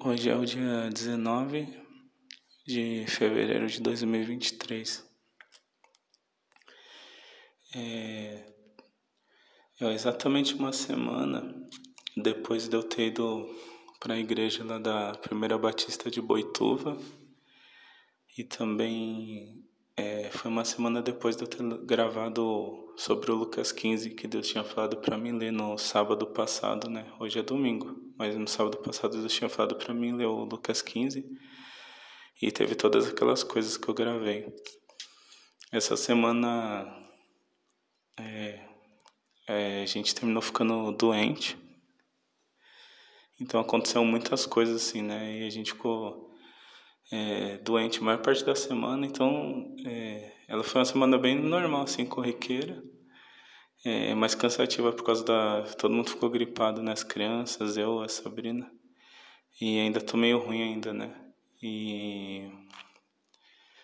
Hoje é o dia 19 de fevereiro de 2023. É, é exatamente uma semana depois de eu ter ido para a igreja lá da Primeira Batista de Boituva e também é, foi uma semana depois de eu ter gravado sobre o Lucas 15 que Deus tinha falado para mim ler no sábado passado, né? Hoje é domingo, mas no sábado passado Deus tinha falado para mim ler o Lucas 15 e teve todas aquelas coisas que eu gravei. Essa semana é, é, a gente terminou ficando doente, então aconteceu muitas coisas assim, né? E a gente ficou é, doente a maior parte da semana, então é, ela foi uma semana bem normal, assim, corriqueira, é, mais cansativa por causa da. Todo mundo ficou gripado, né? As crianças, eu, a Sabrina, e ainda tô meio ruim ainda, né? E.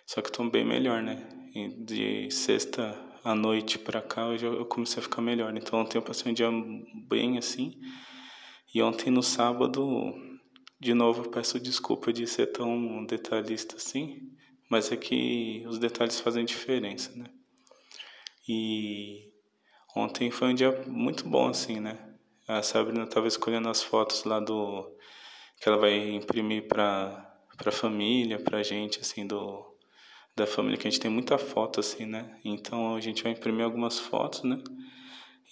Só que tô bem melhor, né? E de sexta à noite para cá eu, já, eu comecei a ficar melhor. Então ontem eu passei um dia bem assim. E ontem no sábado de novo, peço desculpa de ser tão detalhista assim, mas é que os detalhes fazem diferença, né? E ontem foi um dia muito bom, assim, né? A Sabrina estava escolhendo as fotos lá do que ela vai imprimir para para família, para gente, assim, do da família que a gente tem muita foto, assim, né? Então a gente vai imprimir algumas fotos, né?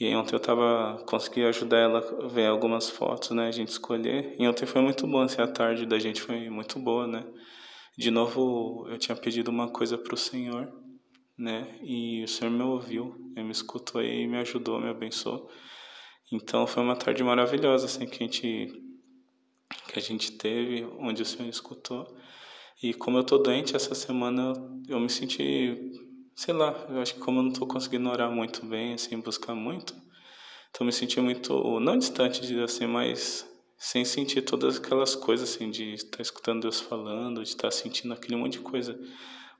E ontem eu tava consegui ajudar ela a ver algumas fotos, né, a gente escolher. E ontem foi muito bom, assim, a tarde da gente foi muito boa, né? De novo, eu tinha pedido uma coisa para o Senhor, né? E o Senhor me ouviu, ele me escutou e me ajudou, me abençoou. Então foi uma tarde maravilhosa, assim, que a gente que a gente teve, onde o Senhor escutou. E como eu tô doente essa semana, eu me senti sei lá, eu acho que como eu não estou conseguindo orar muito bem, assim, buscar muito, então me senti muito, não distante de assim, mas sem sentir todas aquelas coisas, assim, de estar escutando Deus falando, de estar sentindo aquele monte de coisa,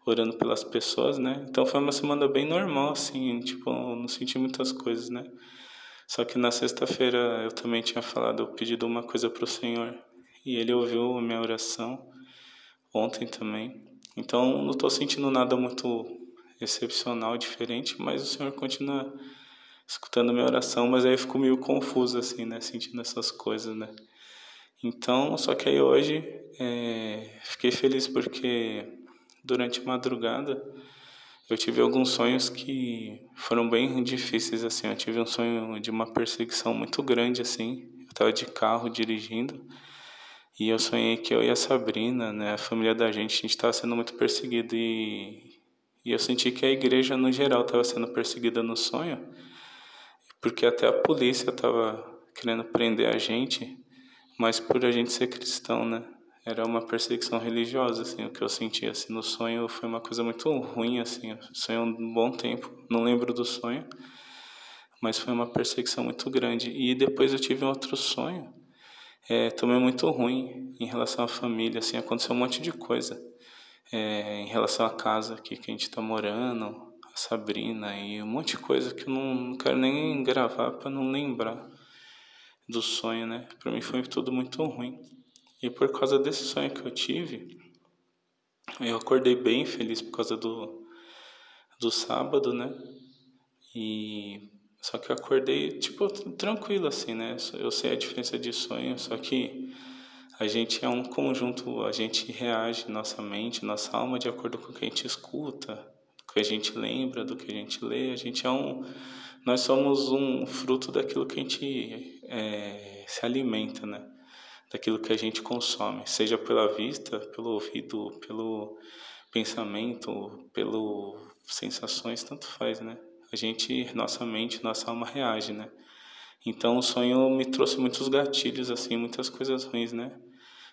orando pelas pessoas, né? Então foi uma semana bem normal, assim, tipo, não senti muitas coisas, né? Só que na sexta-feira eu também tinha falado, eu pedido uma coisa para o Senhor e Ele ouviu a minha oração ontem também. Então não estou sentindo nada muito excepcional, diferente, mas o Senhor continua escutando minha oração, mas aí eu fico meio confuso, assim, né, sentindo essas coisas, né. Então, só que aí hoje é, fiquei feliz porque durante a madrugada eu tive alguns sonhos que foram bem difíceis, assim, eu tive um sonho de uma perseguição muito grande, assim, eu estava de carro dirigindo e eu sonhei que eu e a Sabrina, né, a família da gente, a gente estava sendo muito perseguido e e eu senti que a igreja no geral estava sendo perseguida no sonho, porque até a polícia estava querendo prender a gente, mas por a gente ser cristão, né? Era uma perseguição religiosa, assim, o que eu senti assim no sonho foi uma coisa muito ruim, assim, sonhei um bom tempo, não lembro do sonho, mas foi uma perseguição muito grande. E depois eu tive outro sonho, é, também muito ruim em relação à família, assim, aconteceu um monte de coisa é, em relação à casa aqui que a gente está morando, Sabrina e um monte de coisa que eu não, quero nem gravar para não lembrar do sonho, né? Para mim foi tudo muito ruim. E por causa desse sonho que eu tive, eu acordei bem feliz por causa do, do sábado, né? E só que eu acordei tipo tranquilo assim, né? Eu sei a diferença de sonho, só que a gente é um conjunto, a gente reage, nossa mente, nossa alma, de acordo com o que a gente escuta, que a gente lembra, do que a gente lê. A gente é um. Nós somos um fruto daquilo que a gente é, se alimenta, né? Daquilo que a gente consome, seja pela vista, pelo ouvido, pelo pensamento, pelo sensações, tanto faz, né? A gente, nossa mente, nossa alma reage, né? Então o sonho me trouxe muitos gatilhos, assim, muitas coisas ruins, né?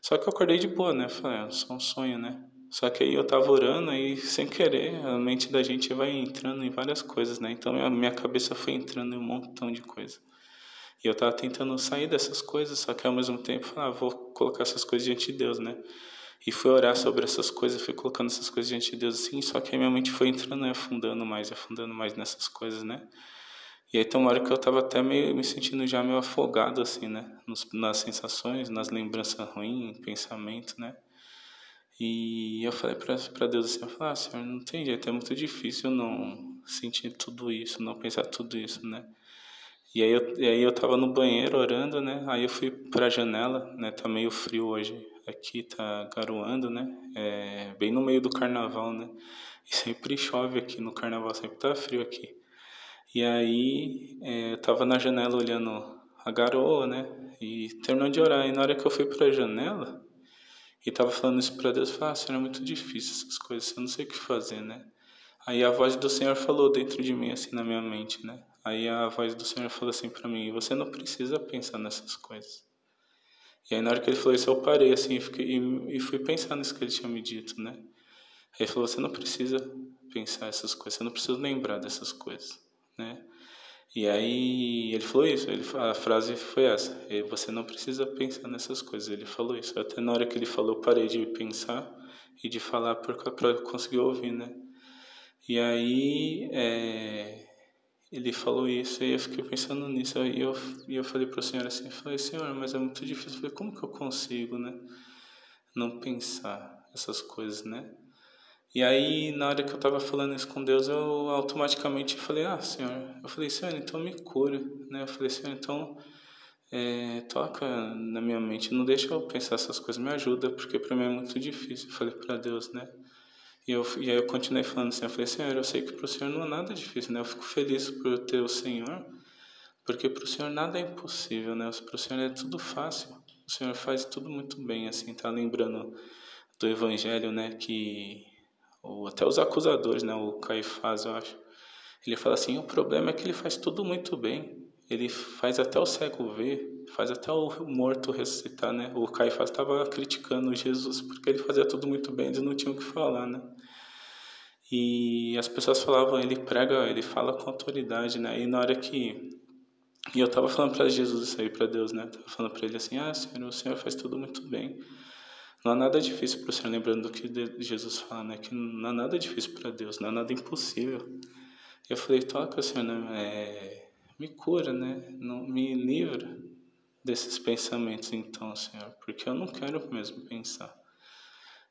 Só que eu acordei de boa, né? Falei, é só um sonho, né? Só que aí eu tava orando e sem querer a mente da gente vai entrando em várias coisas, né? Então a minha cabeça foi entrando em um montão de coisa. E eu tava tentando sair dessas coisas, só que ao mesmo tempo, ah, vou colocar essas coisas diante de Deus, né? E fui orar sobre essas coisas, fui colocando essas coisas diante de Deus assim, só que a minha mente foi entrando e afundando mais, afundando mais nessas coisas, né? E aí tem uma hora que eu estava até meio me sentindo já meio afogado, assim, né? Nos, nas sensações, nas lembranças ruins, pensamento, né? E eu falei para Deus assim, eu falei, ah, Senhor, não tem jeito, é muito difícil não sentir tudo isso, não pensar tudo isso, né? E aí eu, e aí eu tava no banheiro orando, né? Aí eu fui para a janela, né? Tá meio frio hoje, aqui tá garoando, né? É, bem no meio do carnaval, né? E sempre chove aqui no carnaval, sempre tá frio aqui. E aí é, eu tava na janela olhando a garoa, né? E terminando de orar. E na hora que eu fui para a janela e tava falando isso para Deus, eu falei, ah, Senhor, é muito difícil essas coisas, eu não sei o que fazer, né? Aí a voz do Senhor falou dentro de mim, assim, na minha mente, né? Aí a voz do Senhor falou assim para mim, você não precisa pensar nessas coisas. E aí na hora que ele falou isso, eu parei, assim, e, fiquei, e, e fui pensar nisso que ele tinha me dito, né? Aí ele falou, você não precisa pensar essas coisas, você não precisa lembrar dessas coisas né? E aí ele falou isso, ele, a frase foi essa, você não precisa pensar nessas coisas, ele falou isso. Até na hora que ele falou, parei de pensar e de falar para conseguir ouvir, né? E aí é, ele falou isso e eu fiquei pensando nisso e eu, e eu falei para o Senhor assim, falei, Senhor, mas é muito difícil, eu falei, como que eu consigo, né? Não pensar essas coisas, né? E aí, na hora que eu estava falando isso com Deus, eu automaticamente falei: Ah, Senhor, eu falei, Senhor, então me cura, né? Eu falei, Senhor, então é, toca na minha mente, não deixa eu pensar essas coisas, me ajuda, porque para mim é muito difícil. Eu falei para Deus, né? E, eu, e aí eu continuei falando assim: Eu falei, Senhor, eu sei que para o Senhor não é nada difícil, né? Eu fico feliz por ter o Senhor, porque para o Senhor nada é impossível, né? Para o Senhor é tudo fácil. O Senhor faz tudo muito bem, assim, tá lembrando do Evangelho, né? Que ou até os acusadores, né, o Caifás, eu acho. Ele fala assim: o problema é que ele faz tudo muito bem. Ele faz até o cego ver, faz até o morto ressuscitar, né? O Caifás estava criticando Jesus porque ele fazia tudo muito bem, eles não tinham o que falar, né? E as pessoas falavam, ele prega, ele fala com autoridade, né? E na hora que e eu estava falando para Jesus isso aí, para Deus, né? Tava falando para ele assim: "Ah, Senhor, o Senhor faz tudo muito bem. Não há nada difícil para o Senhor, lembrando do que Jesus fala, né? Que não há nada difícil para Deus, não há nada impossível. Eu falei, toca, Senhor, né? É, me cura, né? Não, me livra desses pensamentos, então, Senhor, porque eu não quero mesmo pensar.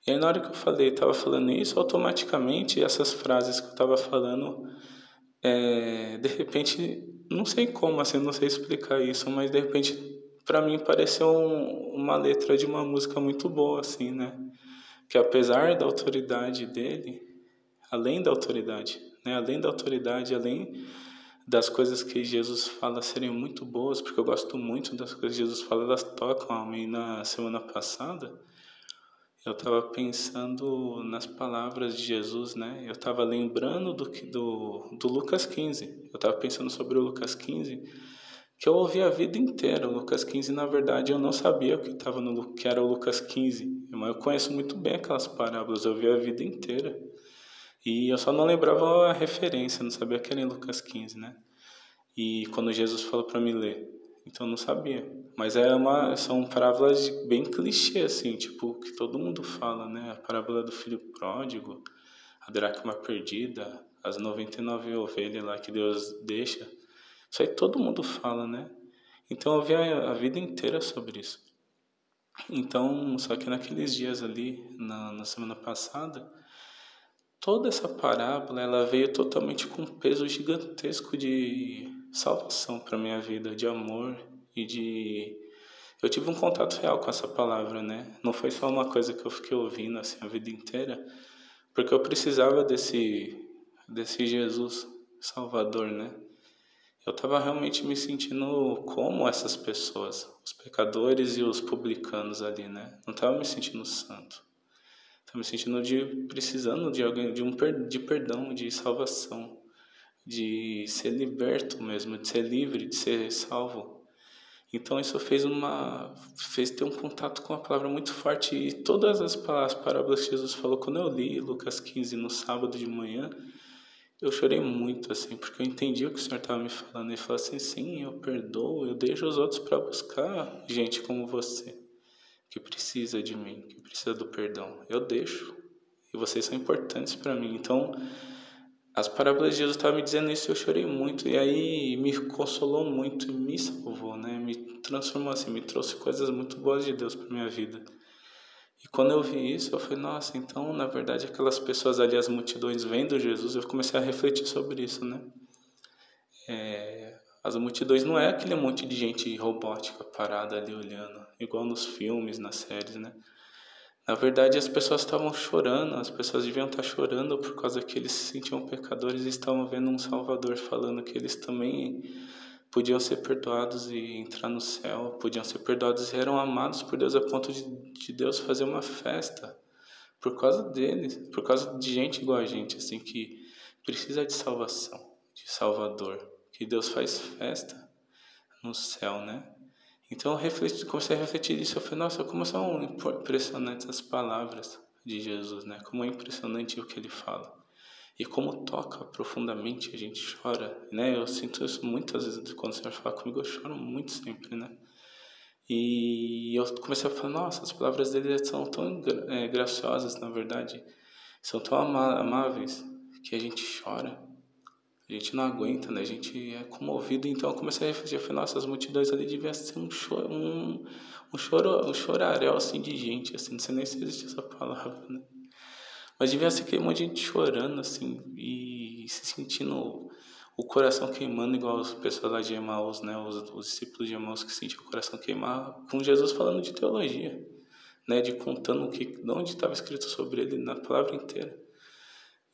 E aí, na hora que eu falei, estava falando isso, automaticamente essas frases que eu estava falando, é, de repente, não sei como, assim, não sei explicar isso, mas de repente para mim pareceu um, uma letra de uma música muito boa, assim, né? Que apesar da autoridade dele, além da autoridade, né? Além da autoridade, além das coisas que Jesus fala serem muito boas, porque eu gosto muito das coisas que Jesus fala, elas tocam a mim. Na semana passada, eu estava pensando nas palavras de Jesus, né? Eu estava lembrando do, do, do Lucas 15. Eu estava pensando sobre o Lucas 15 que eu ouvi a vida inteira. O Lucas 15, na verdade, eu não sabia que, tava no, que era o Lucas 15, mas eu conheço muito bem aquelas parábolas, eu ouvi a vida inteira. E eu só não lembrava a referência, não sabia que era em Lucas 15, né? E quando Jesus falou para me ler, então eu não sabia. Mas é uma, são parábolas bem clichê, assim, tipo, que todo mundo fala, né? A parábola do filho pródigo, a dracma perdida, as 99 ovelhas lá que Deus deixa isso aí todo mundo fala, né? Então eu vi a, a vida inteira sobre isso. Então, só que naqueles dias ali, na, na semana passada, toda essa parábola ela veio totalmente com um peso gigantesco de salvação para minha vida, de amor e de eu tive um contato real com essa palavra, né? Não foi só uma coisa que eu fiquei ouvindo assim a vida inteira, porque eu precisava desse desse Jesus Salvador, né? Eu estava realmente me sentindo como essas pessoas, os pecadores e os publicanos ali, né? Não estava me sentindo santo. Estava me sentindo de precisando de alguém, de um de perdão, de salvação, de ser liberto mesmo, de ser livre, de ser salvo. Então isso fez uma fez ter um contato com a palavra muito forte e todas as parábolas que Jesus falou quando eu li Lucas 15 no sábado de manhã, eu chorei muito, assim, porque eu entendi o que o Senhor estava me falando. Ele falou assim: sim, eu perdoo, eu deixo os outros para buscar gente como você, que precisa de mim, que precisa do perdão. Eu deixo. E vocês são importantes para mim. Então, as parábolas de Jesus estavam me dizendo isso, eu chorei muito e aí me consolou muito, me salvou, né? Me transformou assim, me trouxe coisas muito boas de Deus para minha vida. E quando eu vi isso, eu falei, nossa, então na verdade aquelas pessoas ali, as multidões vendo Jesus, eu comecei a refletir sobre isso, né? É, as multidões não é aquele monte de gente robótica parada ali olhando, igual nos filmes, nas séries, né? Na verdade, as pessoas estavam chorando, as pessoas deviam estar chorando por causa que eles se sentiam pecadores e estavam vendo um Salvador falando que eles também podiam ser perdoados e entrar no céu, podiam ser perdoados e eram amados por Deus a ponto de, de Deus fazer uma festa por causa deles, por causa de gente igual a gente, assim, que precisa de salvação, de Salvador, que Deus faz festa no céu, né? Então eu refleti, comecei a refletir isso. Eu falei, nossa, como são impressionantes as palavras de Jesus, né? Como é impressionante o que ele fala. E como toca profundamente, a gente chora, né? Eu sinto isso muitas vezes quando o Senhor fala comigo, eu choro muito sempre, né? E eu comecei a falar, nossa, as palavras dele são tão é, graciosas, na verdade, são tão amáveis que a gente chora a gente não aguenta, né? A gente é comovido. Então eu comecei a refletir, eu falei, nossa, as multidões ali deviam ser um choro, um, um, choro, um choraréu, assim, de gente, assim, não sei nem se existe essa palavra, né? Mas devia ser aquele monte de gente chorando, assim, e se sentindo o coração queimando, igual as pessoas lá de Emaús, né? Os, os discípulos de Emaús que sentiam o coração queimar, com Jesus falando de teologia, né? De contando o que, de onde estava escrito sobre ele na palavra inteira.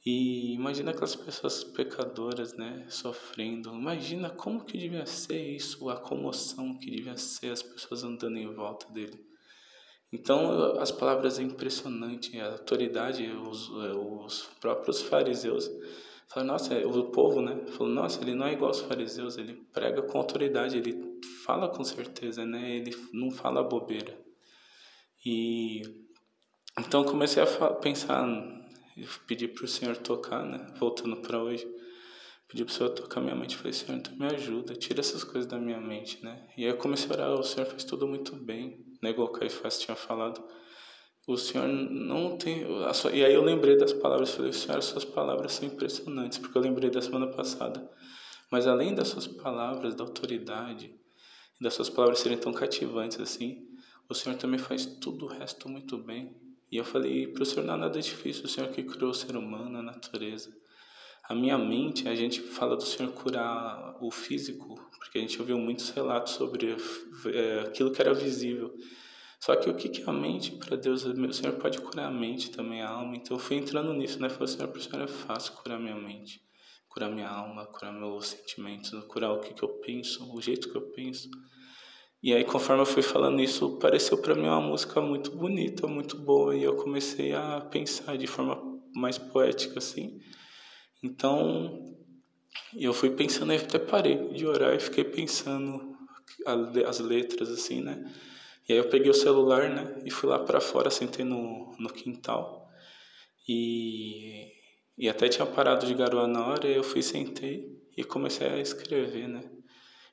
E imagina aquelas pessoas pecadoras, né, sofrendo. Imagina como que devia ser isso, a comoção que devia ser as pessoas andando em volta dele. Então, as palavras é impressionante, a autoridade, os, os próprios fariseus falam, nossa, o povo, né, falou, nossa, ele não é igual aos fariseus, ele prega com autoridade, ele fala com certeza, né, ele não fala bobeira. E então comecei a pensar pedi para o Senhor tocar, né? Voltando para hoje. Pedi para o Senhor tocar minha mente. Falei, Senhor, então me ajuda, tira essas coisas da minha mente, né? E aí eu comecei a orar, o Senhor fez tudo muito bem, Igual o Caifás tinha falado. O Senhor não tem. E aí eu lembrei das palavras, falei, Senhor, as suas palavras são impressionantes, porque eu lembrei da semana passada. Mas além das suas palavras, da autoridade, das suas palavras serem tão cativantes assim, o Senhor também faz tudo o resto muito bem. E eu falei, para o Senhor não é nada difícil, o Senhor que criou o ser humano, a natureza. A minha mente, a gente fala do Senhor curar o físico, porque a gente ouviu muitos relatos sobre é, aquilo que era visível. Só que o que é a mente para Deus? O Senhor pode curar a mente também, a alma. Então eu fui entrando nisso, né? Falei, Senhor, para o Senhor é fácil curar minha mente, curar minha alma, curar meus sentimentos, curar o que, que eu penso, o jeito que eu penso. E aí, conforme eu fui falando isso, pareceu para mim uma música muito bonita, muito boa, e eu comecei a pensar de forma mais poética assim. Então, eu fui pensando, até parei de orar e fiquei pensando as letras assim, né? E aí eu peguei o celular, né, e fui lá para fora, sentei no, no quintal. E, e até tinha parado de garoar na hora, e eu fui, sentei e comecei a escrever, né?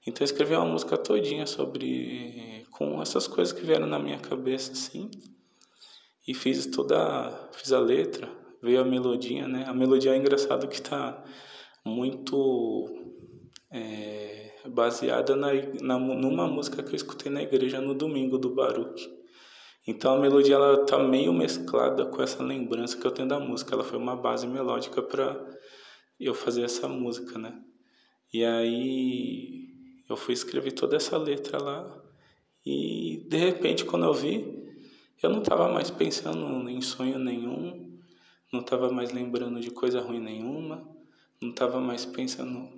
Então eu escrevi uma música todinha sobre com essas coisas que vieram na minha cabeça assim. E fiz toda, fiz a letra, veio a melodia, né? A melodia é engraçado que tá muito é, baseada na, na, numa música que eu escutei na igreja no domingo do Baruch. Então a melodia ela tá meio mesclada com essa lembrança que eu tenho da música. Ela foi uma base melódica para eu fazer essa música, né? E aí eu fui escrever toda essa letra lá e de repente quando eu vi, eu não estava mais pensando em sonho nenhum, não estava mais lembrando de coisa ruim nenhuma, não estava mais pensando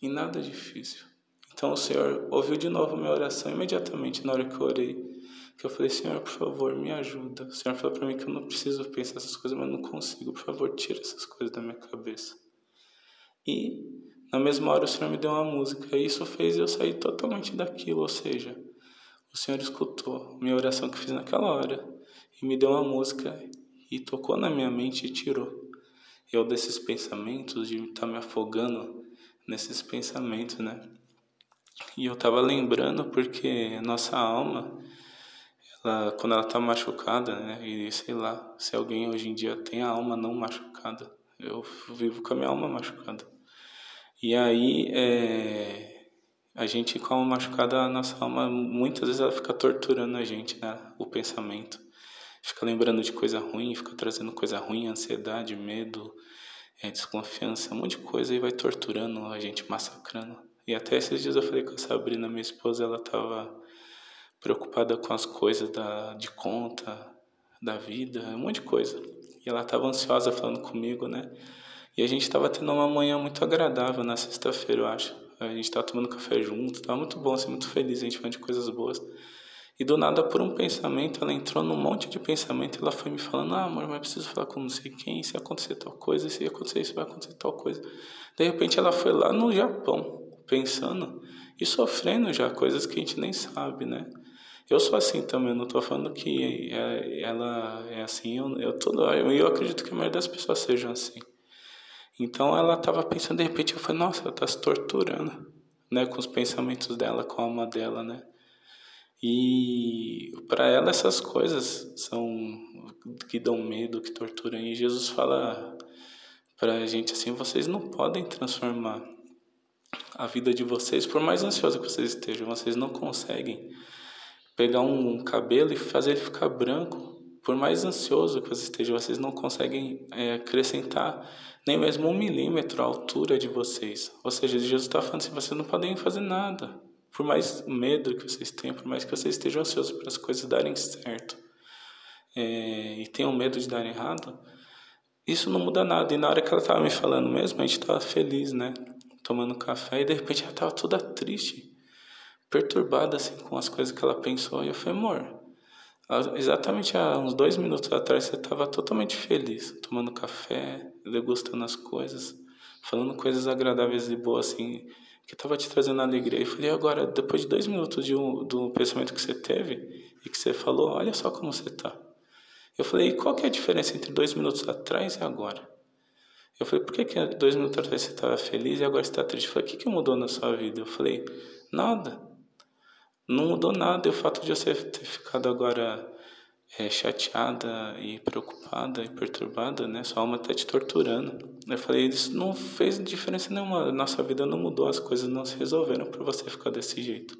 em nada difícil. Então o Senhor ouviu de novo minha oração imediatamente na hora que eu orei. Que eu falei, Senhor, por favor, me ajuda. O Senhor falou para mim que eu não preciso pensar essas coisas, mas não consigo. Por favor, tira essas coisas da minha cabeça. E na mesma hora o Senhor me deu uma música e isso fez eu sair totalmente daquilo, ou seja, o Senhor escutou minha oração que fiz naquela hora e me deu uma música e tocou na minha mente e tirou eu desses pensamentos de estar tá me afogando nesses pensamentos, né? E eu estava lembrando porque nossa alma, ela, quando ela está machucada, né? E sei lá, se alguém hoje em dia tem a alma não machucada, Eu vivo com a minha alma machucada. E aí, é, a gente com a alma machucada, a nossa alma, muitas vezes ela fica torturando a gente, né? O pensamento. Fica lembrando de coisa ruim, fica trazendo coisa ruim, ansiedade, medo, é, desconfiança, um monte de coisa e vai torturando a gente, massacrando. E até esses dias eu falei com a Sabrina, minha esposa, ela estava preocupada com as coisas da, de conta, da vida, um monte de coisa. E ela estava ansiosa falando comigo, né? E a gente estava tendo uma manhã muito agradável na sexta-feira, eu acho. A gente estava tomando café junto, estava muito bom, assim, muito feliz, a gente falando de coisas boas. E do nada, por um pensamento, ela entrou num monte de pensamento ela foi me falando: Ah, amor, mas preciso falar com não sei quem, se acontecer tal coisa, se acontecer isso, vai acontecer tal coisa. De repente, ela foi lá no Japão, pensando e sofrendo já coisas que a gente nem sabe, né? Eu sou assim também, eu não estou falando que é, ela é assim, eu, eu, tô, eu, eu acredito que a maioria das pessoas sejam assim. Então ela estava pensando, de repente eu falei, nossa, ela está se torturando, né, com os pensamentos dela, com a alma dela, né? E para ela essas coisas são que dão medo, que torturam. E Jesus fala para a gente assim: vocês não podem transformar a vida de vocês, por mais ansioso que vocês estejam, vocês não conseguem pegar um cabelo e fazer ele ficar branco. Por mais ansioso que vocês estejam, vocês não conseguem é, acrescentar nem mesmo um milímetro à altura de vocês. Ou seja, Jesus está falando assim: vocês não podem fazer nada. Por mais medo que vocês tenham, por mais que vocês estejam ansiosos para as coisas darem certo é, e tenham medo de dar errado, isso não muda nada. E na hora que ela estava me falando mesmo, a gente estava feliz, né? Tomando café e de repente ela estava toda triste, perturbada assim com as coisas que ela pensou. E eu falei, amor, exatamente há uns dois minutos atrás você estava totalmente feliz, tomando café, degustando as coisas, falando coisas agradáveis e boas assim que estava te trazendo alegria. E falei, agora, depois de dois minutos de um, do pensamento que você teve e que você falou, olha só como você está. Eu falei, qual que é a diferença entre dois minutos atrás e agora? Eu falei, por que, que dois minutos atrás você estava feliz e agora você está triste? Eu falei, o que, que mudou na sua vida? Eu falei, nada. Não mudou nada. E o fato de você ter ficado agora é, chateada e preocupada e perturbada, né? Sua alma está te torturando. Eu falei, isso não fez diferença nenhuma. Nossa vida não mudou, as coisas não se resolveram para você ficar desse jeito.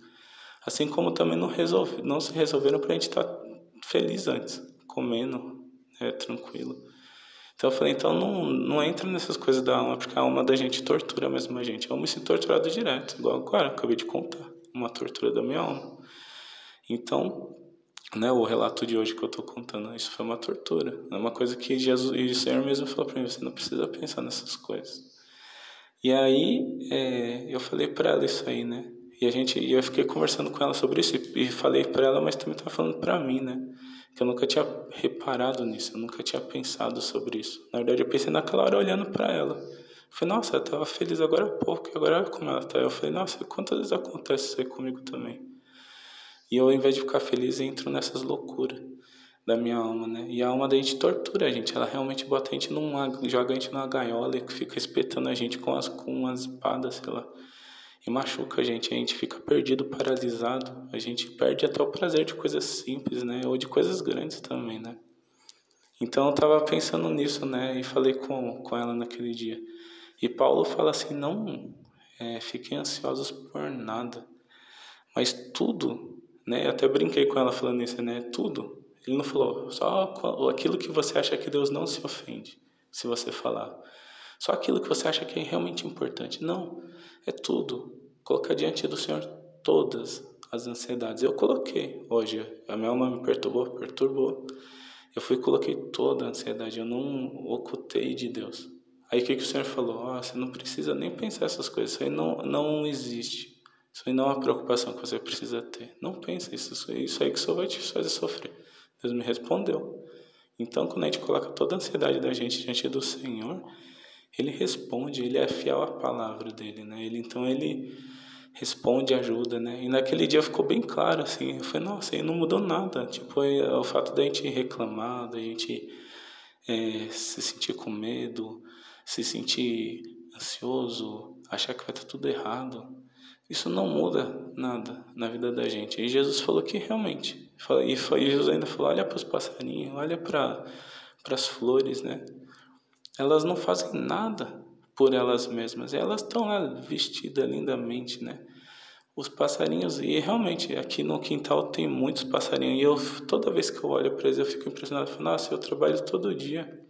Assim como também não, resolve, não se resolveram para a gente estar tá feliz antes, comendo, né, tranquilo. Então eu falei, então não, não entra nessas coisas da alma, porque a alma da gente tortura mesmo a gente. Eu me sinto torturado direto, igual agora, acabei de contar, uma tortura da minha alma. Então, né, o relato de hoje que eu estou contando, isso foi uma tortura. É uma coisa que Jesus e o Senhor mesmo falou para mim: você não precisa pensar nessas coisas. E aí é, eu falei para ela isso aí, né? E a gente, eu fiquei conversando com ela sobre isso e, falei para ela, mas também estava falando para mim, né? Que eu nunca tinha reparado nisso, eu nunca tinha pensado sobre isso. Na verdade, eu pensei naquela hora olhando para ela. Falei, nossa, ela estava feliz agora há pouco, agora olha como ela está. Eu falei, nossa, quantas vezes acontece isso aí comigo também? E eu, ao invés de ficar feliz, entro nessas loucuras da minha alma, né? E a alma da gente tortura a gente, ela realmente bota a gente numa, joga a gente numa gaiola e fica espetando a gente com as com umas espadas, sei lá. E machuca a gente, a gente fica perdido, paralisado, a gente perde até o prazer de coisas simples, né? Ou de coisas grandes também, né? Então eu tava pensando nisso, né? E falei com, com ela naquele dia. E Paulo fala assim: não é, fiquem ansiosos por nada, mas tudo né? Eu até brinquei com ela falando isso, né? Tudo. Ele não falou só aquilo que você acha que Deus não se ofende se você falar. Só aquilo que você acha que é realmente importante. Não, é tudo. Colocar diante do Senhor todas as ansiedades. Eu coloquei hoje. A minha alma me perturbou, perturbou. Eu fui e coloquei toda a ansiedade. Eu não ocultei de Deus. Aí o que, que o Senhor falou? Você não precisa nem pensar essas coisas. Isso aí não, não existe. Isso aí não é uma preocupação que você precisa ter. Não pense isso, isso aí que só vai te fazer sofrer. Deus me respondeu. Então, quando a gente coloca toda a ansiedade da gente diante do Senhor, Ele responde, Ele é fiel à palavra dele, né? Ele, então, Ele responde, ajuda, né? E naquele dia ficou bem claro, assim, eu falei, nossa, aí não mudou nada. Tipo, é, o fato da gente reclamar, da gente é, se sentir com medo, se sentir ansioso, achar que vai estar tudo errado. Isso não muda nada na vida da gente. E Jesus falou que realmente. E Jesus ainda falou: olha para os passarinhos, olha para as flores, né? elas não fazem nada por elas mesmas. Elas estão lá vestidas lindamente, né? Os passarinhos, e realmente aqui no quintal tem muitos passarinhos, e eu toda vez que eu olho para eles eu fico impressionado, falo, nossa, eu trabalho todo dia.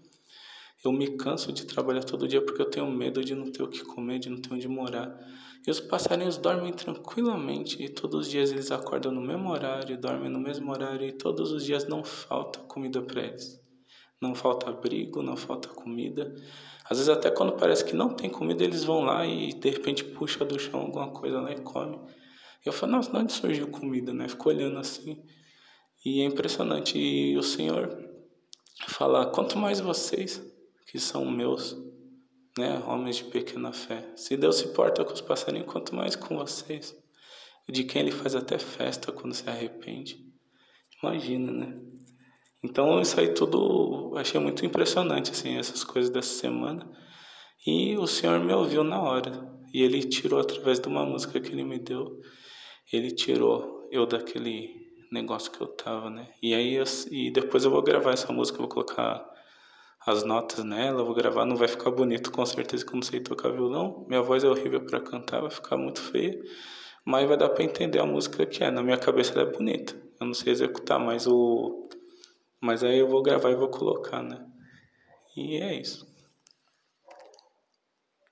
Eu me canso de trabalhar todo dia porque eu tenho medo de não ter o que comer, de não ter onde morar. E os passarinhos dormem tranquilamente e todos os dias eles acordam no mesmo horário, dormem no mesmo horário e todos os dias não falta comida para eles. Não falta abrigo, não falta comida. Às vezes até quando parece que não tem comida, eles vão lá e de repente puxa do chão alguma coisa lá e come. E eu falo, nossa, de onde surgiu comida, né? Fico olhando assim. E é impressionante. E o Senhor fala, quanto mais vocês, que são meus, né, homens de pequena fé. Se Deus se porta com os passarinhos, quanto mais com vocês. De quem ele faz até festa quando se arrepende. Imagina, né? Então isso aí tudo achei muito impressionante assim essas coisas dessa semana. E o Senhor me ouviu na hora. E ele tirou através de uma música que ele me deu, ele tirou eu daquele negócio que eu tava, né? E aí e depois eu vou gravar essa música, vou colocar as notas nela, vou gravar, não vai ficar bonito com certeza que eu não sei tocar violão. Minha voz é horrível para cantar, vai ficar muito feia, mas vai dar para entender a música que é. Na minha cabeça ela é bonita. Eu não sei executar, mas o mas aí eu vou gravar e vou colocar, né? E é isso.